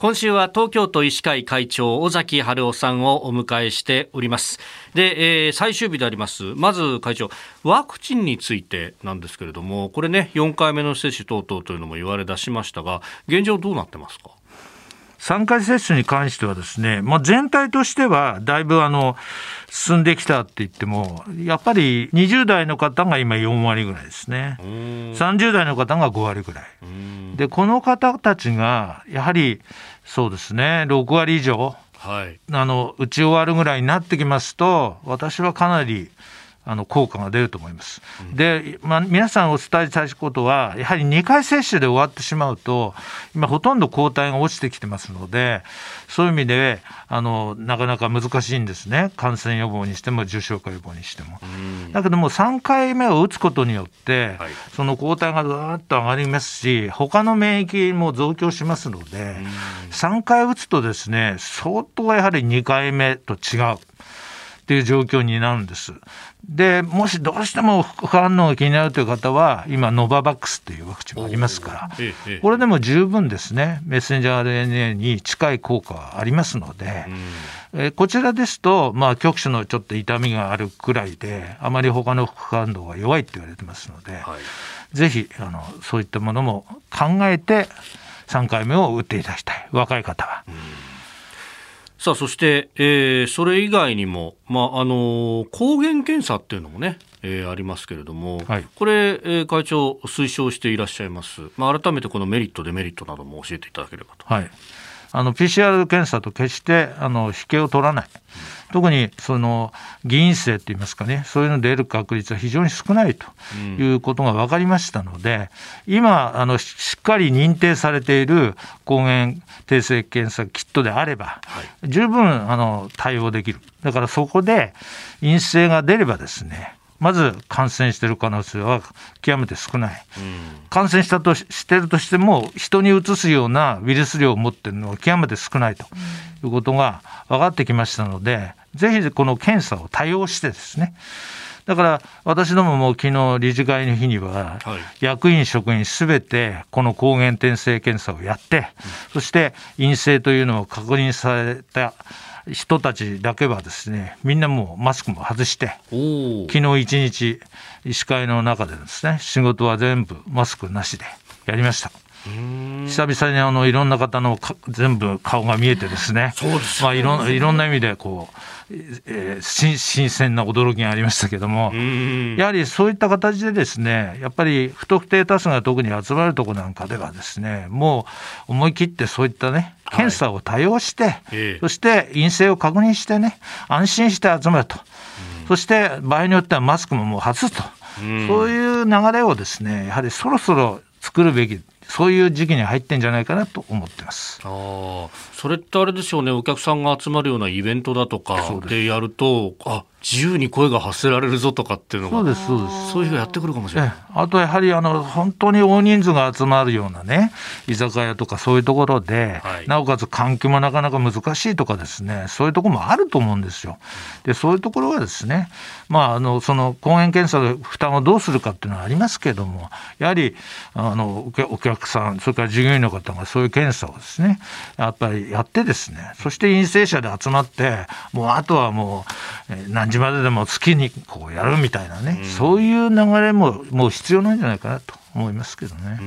今週は東京都医師会会長尾崎春夫さんをお迎えしております。で、えー、最終日であります。まず会長ワクチンについてなんですけれどもこれね4回目の接種等々というのも言われ出しましたが現状どうなってますか？3回接種に関してはですね、まあ、全体としてはだいぶあの進んできたって言っても、やっぱり20代の方が今4割ぐらいですね。30代の方が5割ぐらい。で、この方たちが、やはりそうですね、6割以上、はい、あの打ち終わるぐらいになってきますと、私はかなりあの効果が出ると思います。で、まあ、皆さんお伝えしたいことは、やはり2回接種で終わってしまうと、今、ほとんど抗体が落ちてきてますので、そういう意味で、あのなかなか難しいんですね、感染予防にしても、重症化予防にしても。だけども、3回目を打つことによって、はい、その抗体がずっと上がりますし、他の免疫も増強しますので、3回打つとですね、相当やはり2回目と違う。っていう状況になるんです。で、もしどうしても副反応が気になるという方は、今、ノババックスというワクチンもありますから、これでも十分ですね、メッセンジャー RNA に近い効果はありますので、えこちらですと、まあ、局所のちょっと痛みがあるくらいで、あまり他の副反応が弱いって言われてますので、はい、ぜひあのそういったものも考えて、3回目を打っていただきたい、若い方は。さあそして、えー、それ以外にも、まああの抗原検査っていうのもね、えー、ありますけれども、はい、これ、えー、会長推奨していらっしゃいます、まあ、改めてこのメリットデメリットなども教えていただければと。はいあの PCR 検査と決してあの引けを取らない、特にその偽陰性っていいますかね、そういうので得る確率は非常に少ないということが分かりましたので、今、あのしっかり認定されている抗原定性検査キットであれば、十分あの対応できる、だからそこで陰性が出ればですね、まず感染している可能性は極めて少ない、うん、感染したとしてるとしても、人にうつすようなウイルス量を持っているのは極めて少ないということが分かってきましたので、ぜひこの検査を多用してですね、だから私どもも昨日理事会の日には、役員、職員すべてこの抗原転生検査をやって、そして陰性というのを確認された人たちだけはですねみんなもうマスクも外して昨日一日医師会の中でですね仕事は全部マスクなしでやりました。久々にあのいろんな方の全部顔が見えてですね、そうですまあいろいろんな意味でこうえー、新新鮮な驚きがありましたけども、やはりそういった形でですね、やっぱり不特定多数が特に集まるところなんかではですね、もう思い切ってそういったね、検査を多用して、はい、そして陰性を確認してね、安心して集まると、そして場合によってはマスクももう外すと、そういう流れをですね、やはりそろそろ作るべきそういう時期に入ってんじゃないかなと思ってますあそれってあれでしょうね、お客さんが集まるようなイベントだとかでやると、あ自由に声が発せられるぞとかっていうのが、そうです、そうです。そういう日がやってくるかもしれない。あとやはりあの本当に大人数が集まるようなね、居酒屋とかそういうところで、はい、なおかつ換気もなかなか難しいとかですね、そういうところもあると思うんですよ。で、そういうところはですね、まあ、あのその抗原検査で負担をどうするかっていうのはありますけれども、やはりあのお客さん、それから従業員の方がそういう検査をですね、やっぱりやってですね、そして陰性者で集まって、もうあとはもう、何時まででも好きにこうやるみたいなね、うん、そういう流れももう必要なんじゃないかなと思いますけどね。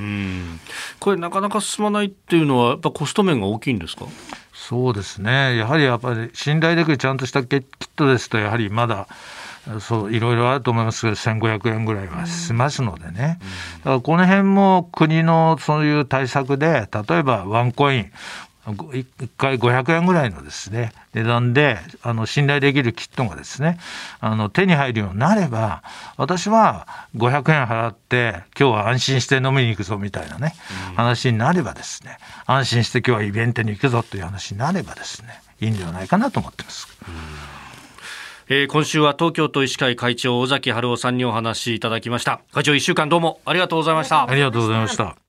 これなかなか進まないっていうのはやっぱコスト面が大きいんですか？そうですね。やはりやっぱり信頼できるちゃんとしたキットですとやはりまだそういろいろあると思いますけど1500円ぐらいはしますのでね、だからこの辺も国のそういう対策で例えばワンコイン1回500円ぐらいのですね値段であの信頼できるキットがですねあの手に入るようになれば私は500円払って今日は安心して飲みに行くぞみたいなね、うん、話になればですね安心して今日はイベントに行くぞという話になればですねいいんではないかなと思ってます。えー、今週は東京都医師会会長尾崎春夫さんにお話しいただきました。会長1週間どうもありがとうございました。ありがとうございました。